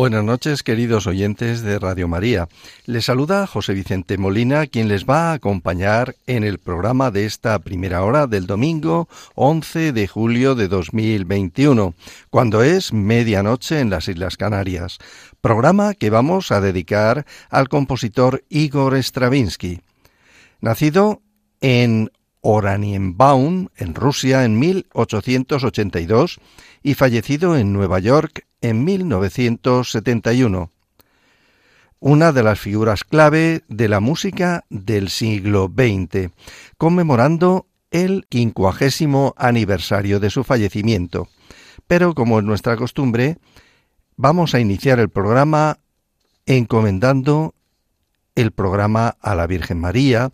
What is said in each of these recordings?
Buenas noches, queridos oyentes de Radio María. Les saluda José Vicente Molina, quien les va a acompañar en el programa de esta primera hora del domingo 11 de julio de 2021, cuando es medianoche en las Islas Canarias. Programa que vamos a dedicar al compositor Igor Stravinsky. Nacido en Oranienbaum, en Rusia, en 1882, y fallecido en Nueva York en 1971. Una de las figuras clave de la música del siglo XX, conmemorando el quincuagésimo aniversario de su fallecimiento. Pero como es nuestra costumbre, vamos a iniciar el programa encomendando el programa a la Virgen María,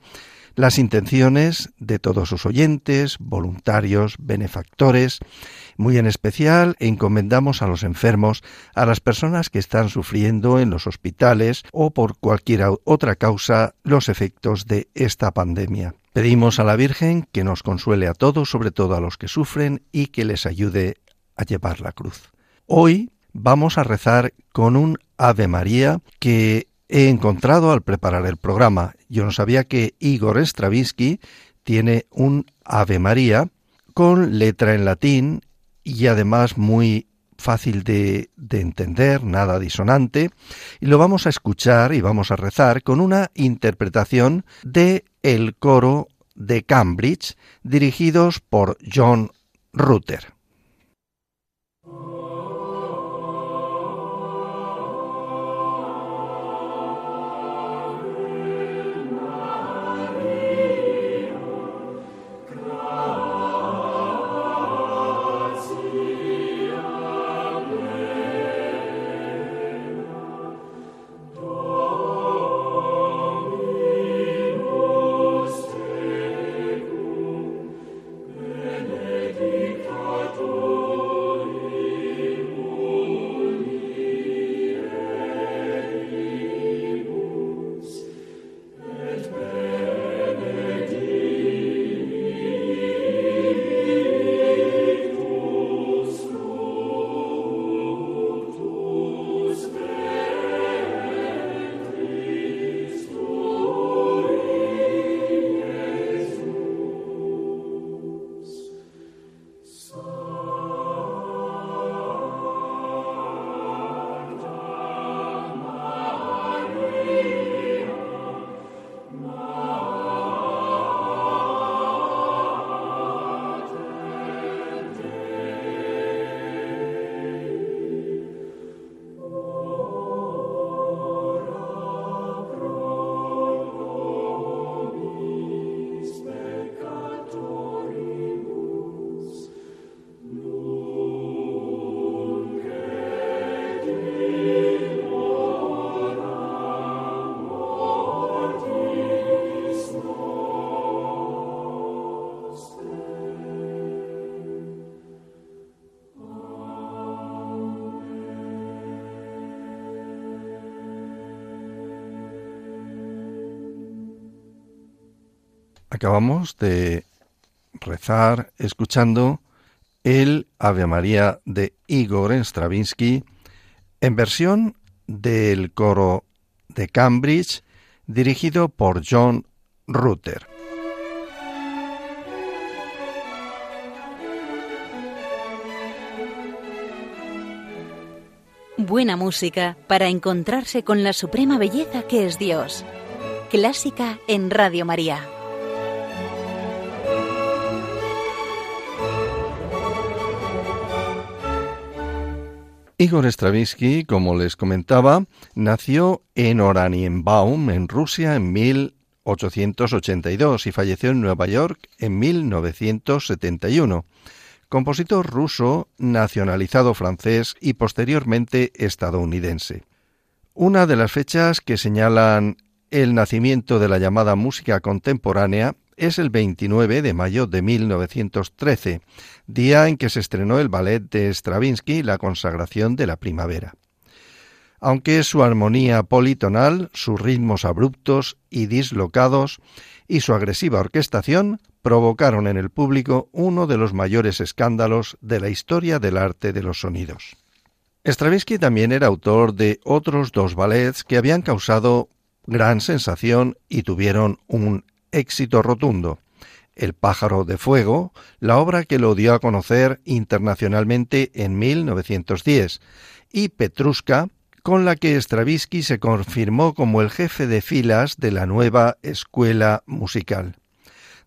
las intenciones de todos sus oyentes, voluntarios, benefactores. Muy en especial encomendamos a los enfermos, a las personas que están sufriendo en los hospitales o por cualquier otra causa los efectos de esta pandemia. Pedimos a la Virgen que nos consuele a todos, sobre todo a los que sufren, y que les ayude a llevar la cruz. Hoy vamos a rezar con un Ave María que he encontrado al preparar el programa. Yo no sabía que Igor Stravinsky tiene un Ave María con letra en latín y además muy fácil de, de, entender, nada disonante, y lo vamos a escuchar y vamos a rezar con una interpretación de el coro de Cambridge dirigidos por John Rutter. Acabamos de rezar escuchando el Ave María de Igor Stravinsky en versión del coro de Cambridge dirigido por John Rutter. Buena música para encontrarse con la suprema belleza que es Dios. Clásica en Radio María. Igor Stravinsky, como les comentaba, nació en Oranienbaum, en Rusia, en 1882 y falleció en Nueva York en 1971. Compositor ruso, nacionalizado francés y posteriormente estadounidense. Una de las fechas que señalan el nacimiento de la llamada música contemporánea es el 29 de mayo de 1913, día en que se estrenó el ballet de Stravinsky La consagración de la primavera. Aunque su armonía politonal, sus ritmos abruptos y dislocados y su agresiva orquestación provocaron en el público uno de los mayores escándalos de la historia del arte de los sonidos. Stravinsky también era autor de otros dos ballets que habían causado gran sensación y tuvieron un éxito rotundo. El pájaro de fuego, la obra que lo dio a conocer internacionalmente en 1910, y Petrushka, con la que Stravinsky se confirmó como el jefe de filas de la nueva escuela musical.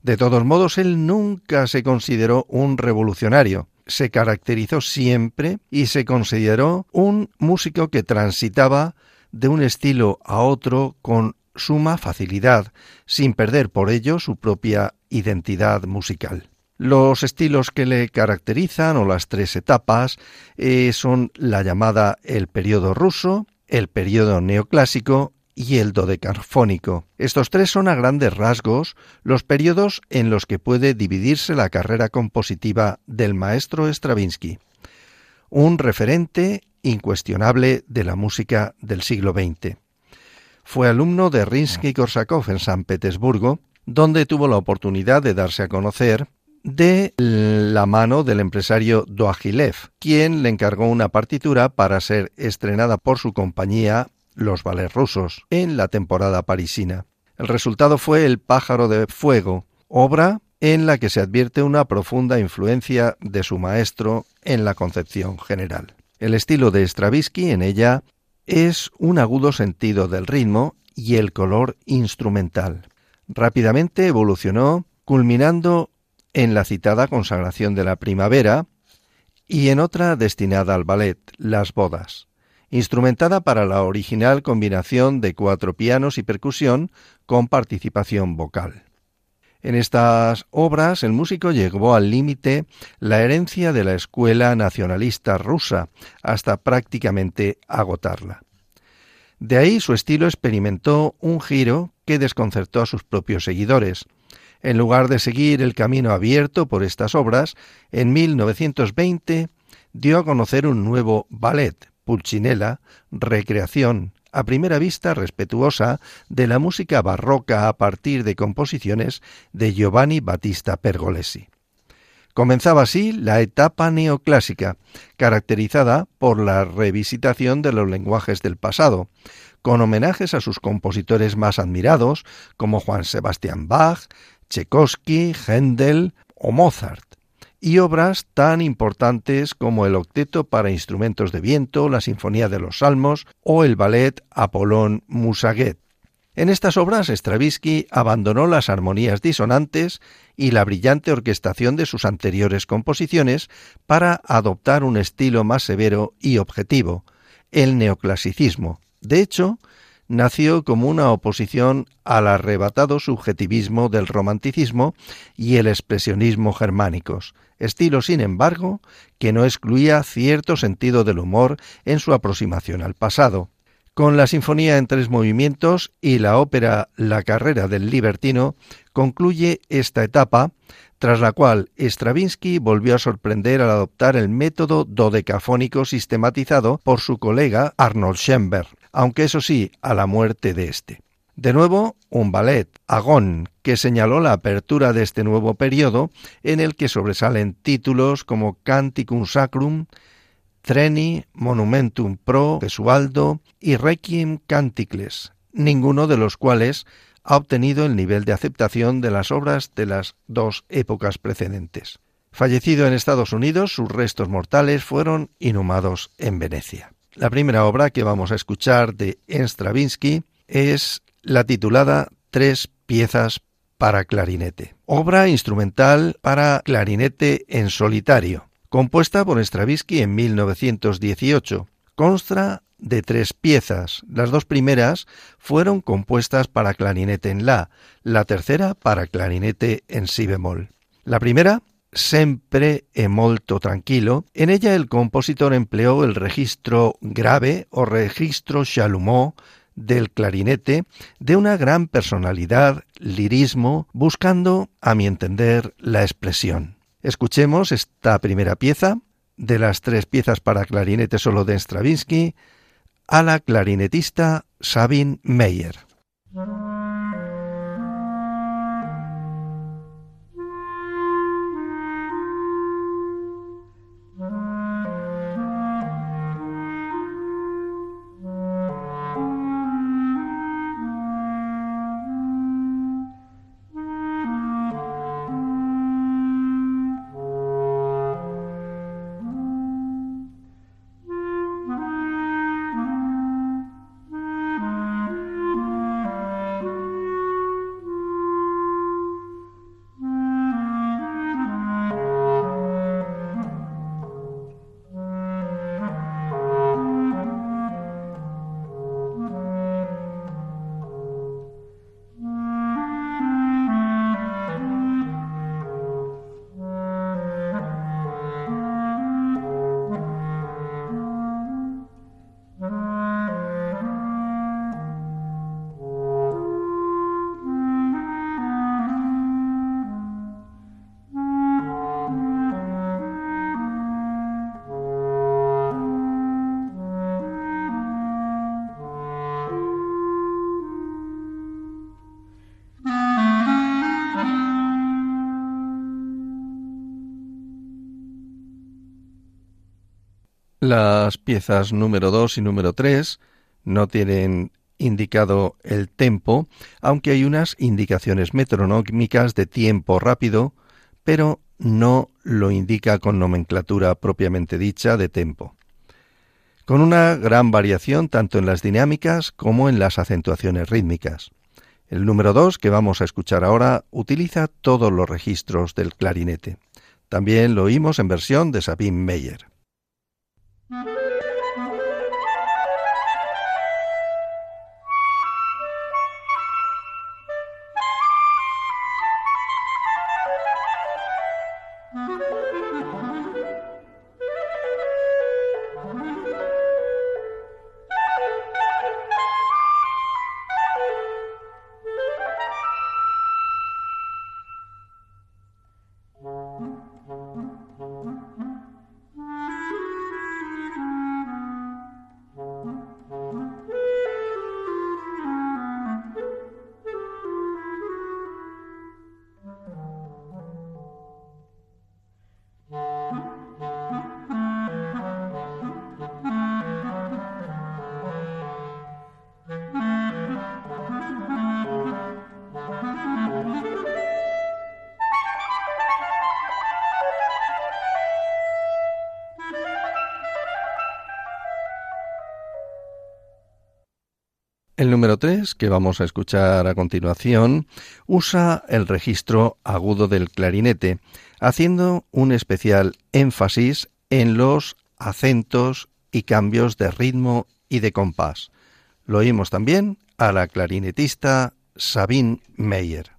De todos modos, él nunca se consideró un revolucionario, se caracterizó siempre y se consideró un músico que transitaba de un estilo a otro con suma facilidad, sin perder por ello su propia identidad musical. Los estilos que le caracterizan o las tres etapas eh, son la llamada el periodo ruso, el periodo neoclásico y el dodecarfónico. Estos tres son a grandes rasgos los periodos en los que puede dividirse la carrera compositiva del maestro Stravinsky. Un referente incuestionable de la música del siglo XX. Fue alumno de Rinsky-Korsakov en San Petersburgo, donde tuvo la oportunidad de darse a conocer de la mano del empresario Doagilev, quien le encargó una partitura para ser estrenada por su compañía Los Ballets Rusos en la temporada parisina. El resultado fue El pájaro de fuego, obra en la que se advierte una profunda influencia de su maestro en la concepción general. El estilo de Stravinsky en ella es un agudo sentido del ritmo y el color instrumental. Rápidamente evolucionó, culminando en la citada consagración de la primavera y en otra destinada al ballet, Las bodas, instrumentada para la original combinación de cuatro pianos y percusión con participación vocal. En estas obras el músico llevó al límite la herencia de la escuela nacionalista rusa hasta prácticamente agotarla. De ahí su estilo experimentó un giro que desconcertó a sus propios seguidores. En lugar de seguir el camino abierto por estas obras, en 1920 dio a conocer un nuevo ballet, Pulcinella, Recreación, a primera vista respetuosa de la música barroca a partir de composiciones de Giovanni Battista Pergolesi. Comenzaba así la etapa neoclásica, caracterizada por la revisitación de los lenguajes del pasado, con homenajes a sus compositores más admirados, como Juan Sebastián Bach, Tchaikovsky, Händel o Mozart y obras tan importantes como el Octeto para instrumentos de viento, la Sinfonía de los Salmos o el ballet Apolón Musaguet. En estas obras Stravinsky abandonó las armonías disonantes y la brillante orquestación de sus anteriores composiciones para adoptar un estilo más severo y objetivo, el neoclasicismo. De hecho, nació como una oposición al arrebatado subjetivismo del romanticismo y el expresionismo germánicos, estilo, sin embargo, que no excluía cierto sentido del humor en su aproximación al pasado. Con la Sinfonía en tres movimientos y la ópera La carrera del libertino concluye esta etapa, tras la cual Stravinsky volvió a sorprender al adoptar el método dodecafónico sistematizado por su colega Arnold Schoenberg, aunque eso sí, a la muerte de este. De nuevo, un ballet, Agón, que señaló la apertura de este nuevo periodo, en el que sobresalen títulos como Canticum Sacrum, Treni, Monumentum Pro, Gesualdo y Requiem Canticles, ninguno de los cuales ha obtenido el nivel de aceptación de las obras de las dos épocas precedentes. Fallecido en Estados Unidos, sus restos mortales fueron inhumados en Venecia. La primera obra que vamos a escuchar de Stravinsky es la titulada Tres piezas para clarinete, obra instrumental para clarinete en solitario, compuesta por Stravinsky en 1918. Consta de tres piezas. Las dos primeras fueron compuestas para clarinete en la, la tercera para clarinete en si bemol. La primera sempre e molto tranquilo, en ella el compositor empleó el registro grave o registro chalumeau del clarinete de una gran personalidad, lirismo, buscando, a mi entender, la expresión. Escuchemos esta primera pieza de las tres piezas para clarinete solo de Stravinsky a la clarinetista Sabine Meyer. Las piezas número 2 y número 3 no tienen indicado el tempo, aunque hay unas indicaciones metronómicas de tiempo rápido, pero no lo indica con nomenclatura propiamente dicha de tempo. Con una gran variación tanto en las dinámicas como en las acentuaciones rítmicas. El número 2 que vamos a escuchar ahora utiliza todos los registros del clarinete. También lo oímos en versión de Sabine Meyer. El número 3, que vamos a escuchar a continuación, usa el registro agudo del clarinete, haciendo un especial énfasis en los acentos y cambios de ritmo y de compás. Lo oímos también a la clarinetista Sabine Meyer.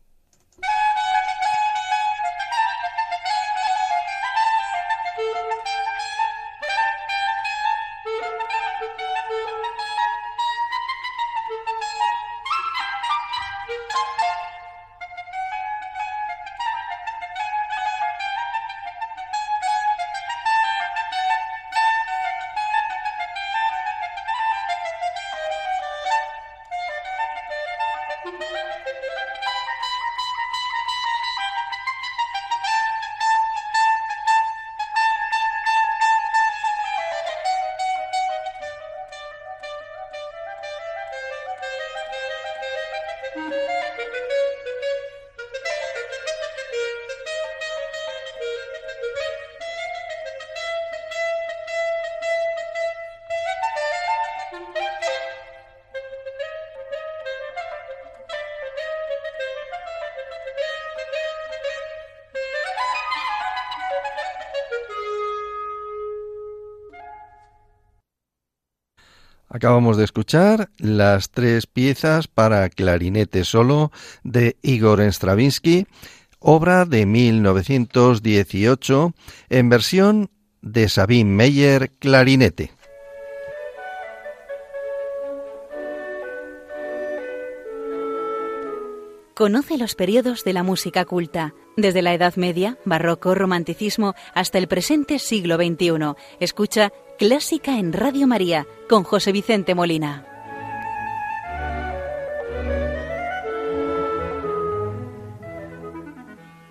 Acabamos de escuchar las tres piezas para clarinete solo de Igor Stravinsky, obra de 1918 en versión de Sabine Meyer clarinete. Conoce los periodos de la música culta, desde la Edad Media, Barroco, Romanticismo hasta el presente siglo XXI. Escucha Clásica en Radio María con José Vicente Molina.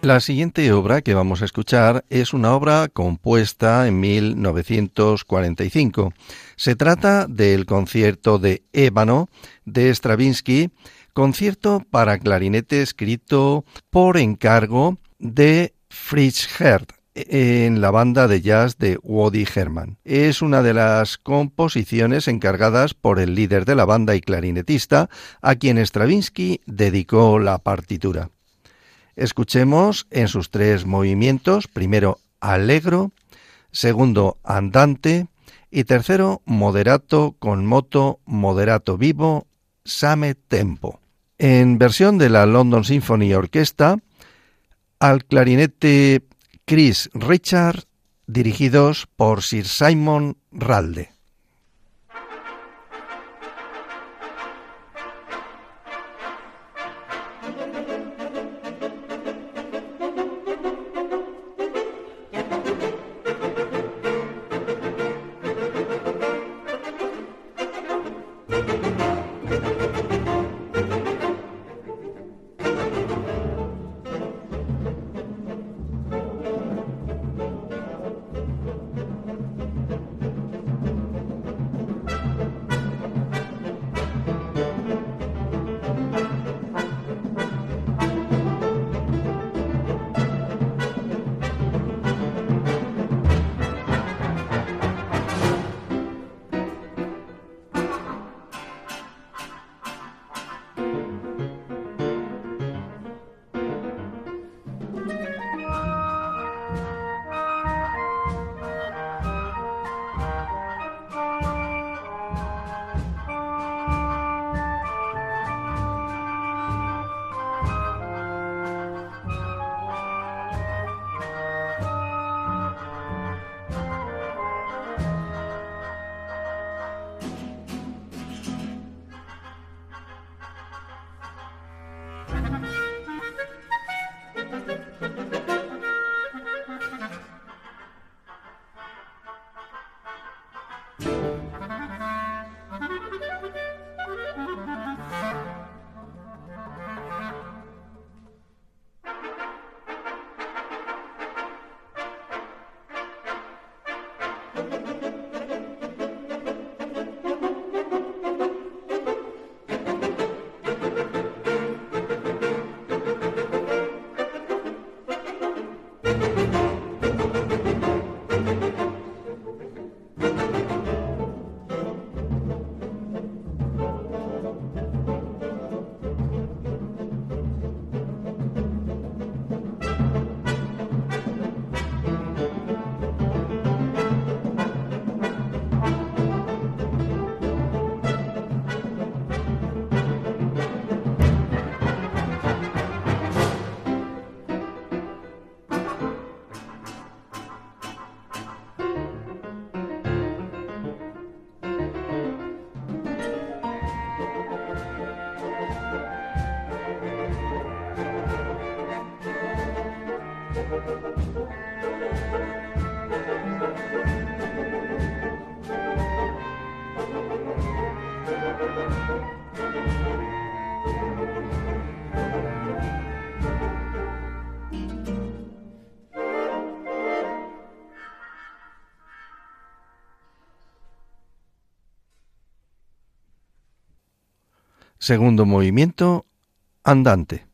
La siguiente obra que vamos a escuchar es una obra compuesta en 1945. Se trata del concierto de Ébano de Stravinsky, concierto para clarinete escrito por encargo de Fritz Hertz en la banda de jazz de Woody Herman. Es una de las composiciones encargadas por el líder de la banda y clarinetista, a quien Stravinsky dedicó la partitura. Escuchemos en sus tres movimientos, primero allegro, segundo andante y tercero moderato con moto moderato vivo same tempo. En versión de la London Symphony Orchestra, al clarinete Chris Richard, dirigidos por Sir Simon Ralde. Segundo movimiento, andante.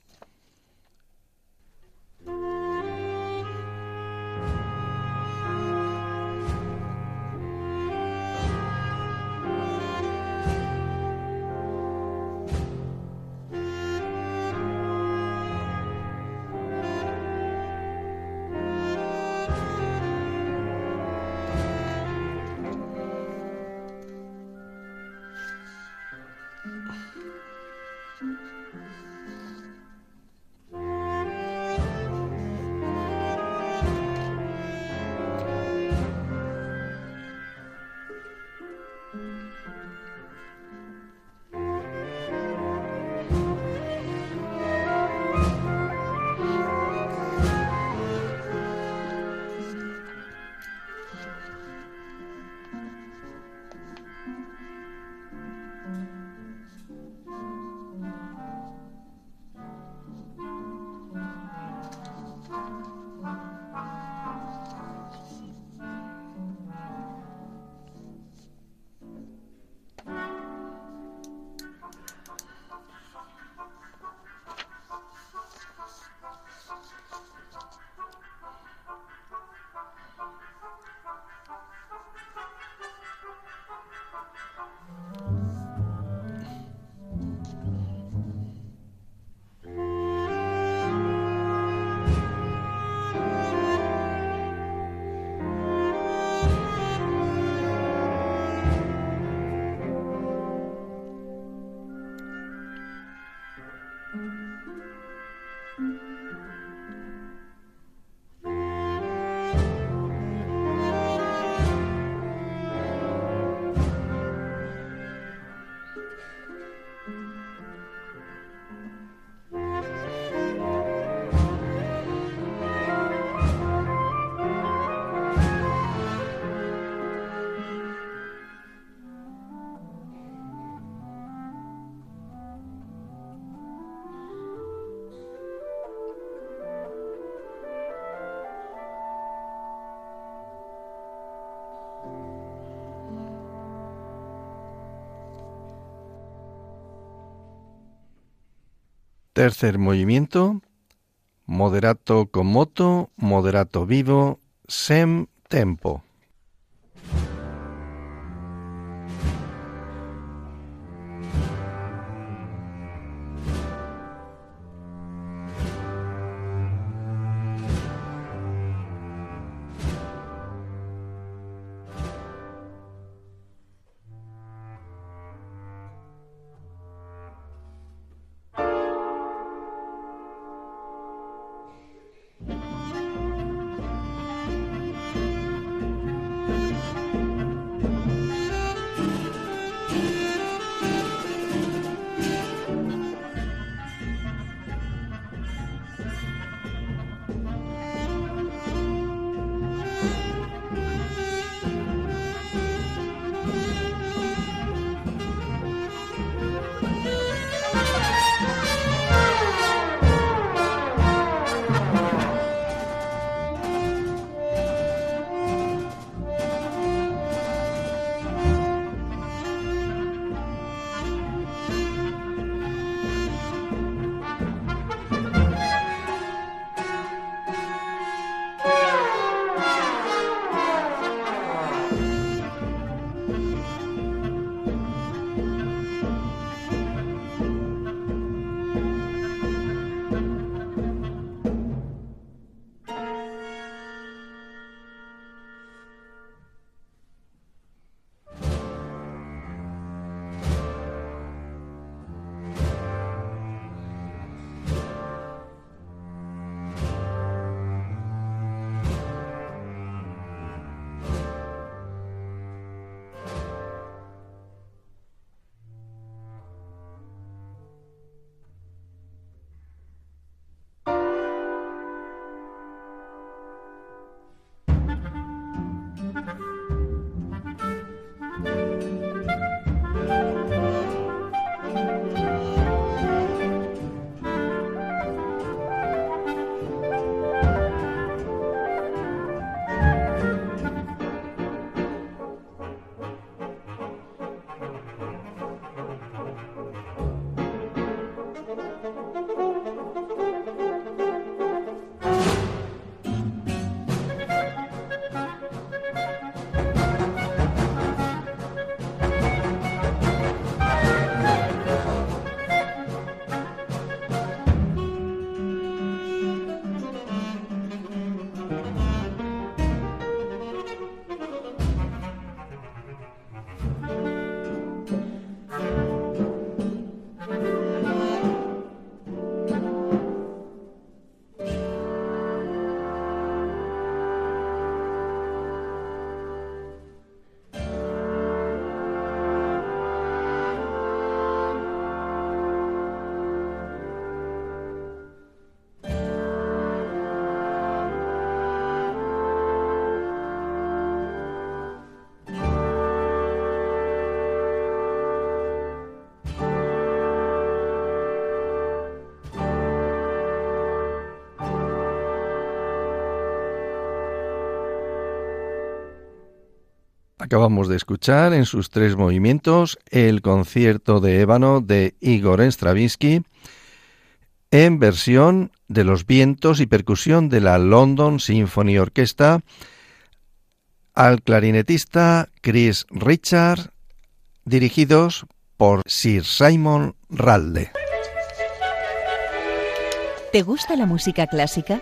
Tercer movimiento, moderato con moto, moderato vivo, sem tempo. Acabamos de escuchar en sus tres movimientos el concierto de ébano de Igor Stravinsky en versión de los vientos y percusión de la London Symphony Orchestra al clarinetista Chris Richard, dirigidos por Sir Simon Ralde. ¿Te gusta la música clásica?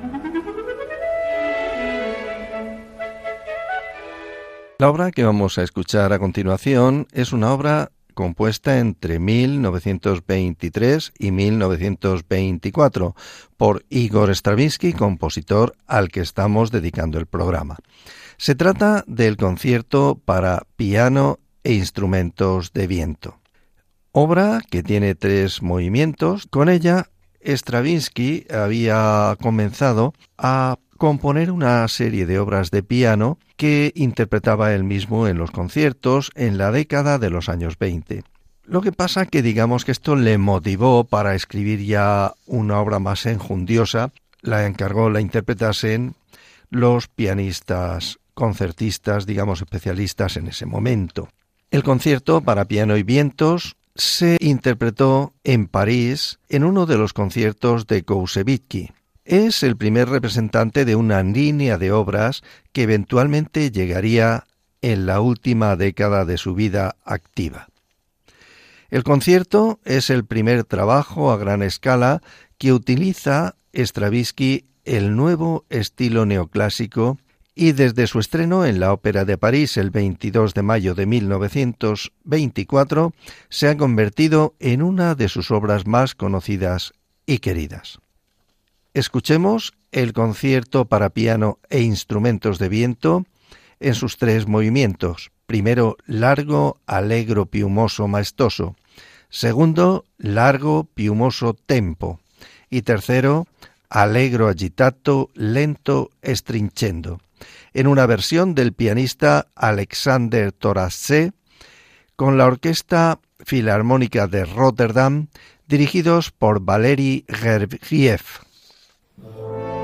La obra que vamos a escuchar a continuación es una obra compuesta entre 1923 y 1924 por Igor Stravinsky, compositor al que estamos dedicando el programa. Se trata del concierto para piano e instrumentos de viento. Obra que tiene tres movimientos. Con ella, Stravinsky había comenzado a componer una serie de obras de piano que interpretaba él mismo en los conciertos en la década de los años 20. Lo que pasa que digamos que esto le motivó para escribir ya una obra más enjundiosa, la encargó la interpretasen los pianistas concertistas, digamos especialistas en ese momento. El concierto para piano y vientos se interpretó en París en uno de los conciertos de Koussevitzky. Es el primer representante de una línea de obras que eventualmente llegaría en la última década de su vida activa. El concierto es el primer trabajo a gran escala que utiliza Stravinsky el nuevo estilo neoclásico y desde su estreno en la Ópera de París el 22 de mayo de 1924 se ha convertido en una de sus obras más conocidas y queridas. Escuchemos el concierto para piano e instrumentos de viento en sus tres movimientos. Primero, largo, alegro, piumoso, maestoso. Segundo, largo, piumoso, tempo. Y tercero, allegro agitato, lento, estrinchendo en una versión del pianista Alexander Torasse con la Orquesta Filarmónica de Rotterdam, dirigidos por Valery Gergiev. Amen.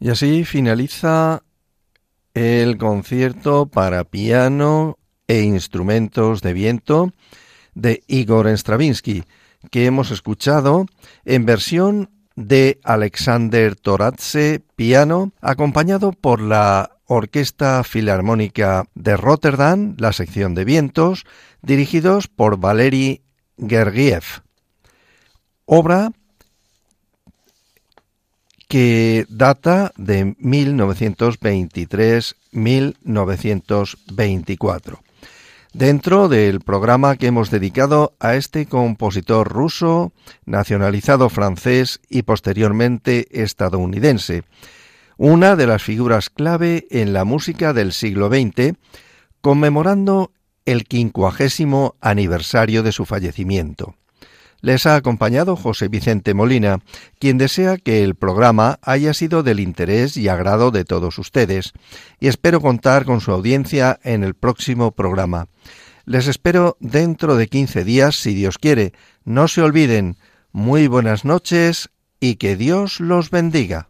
Y así finaliza el concierto para piano e instrumentos de viento de Igor Stravinsky, que hemos escuchado en versión de Alexander Toratze piano, acompañado por la Orquesta Filarmónica de Rotterdam, la sección de vientos, dirigidos por Valery Gergiev. Obra que data de 1923-1924, dentro del programa que hemos dedicado a este compositor ruso, nacionalizado francés y posteriormente estadounidense, una de las figuras clave en la música del siglo XX, conmemorando el quincuagésimo aniversario de su fallecimiento. Les ha acompañado José Vicente Molina, quien desea que el programa haya sido del interés y agrado de todos ustedes, y espero contar con su audiencia en el próximo programa. Les espero dentro de quince días, si Dios quiere. No se olviden. Muy buenas noches y que Dios los bendiga.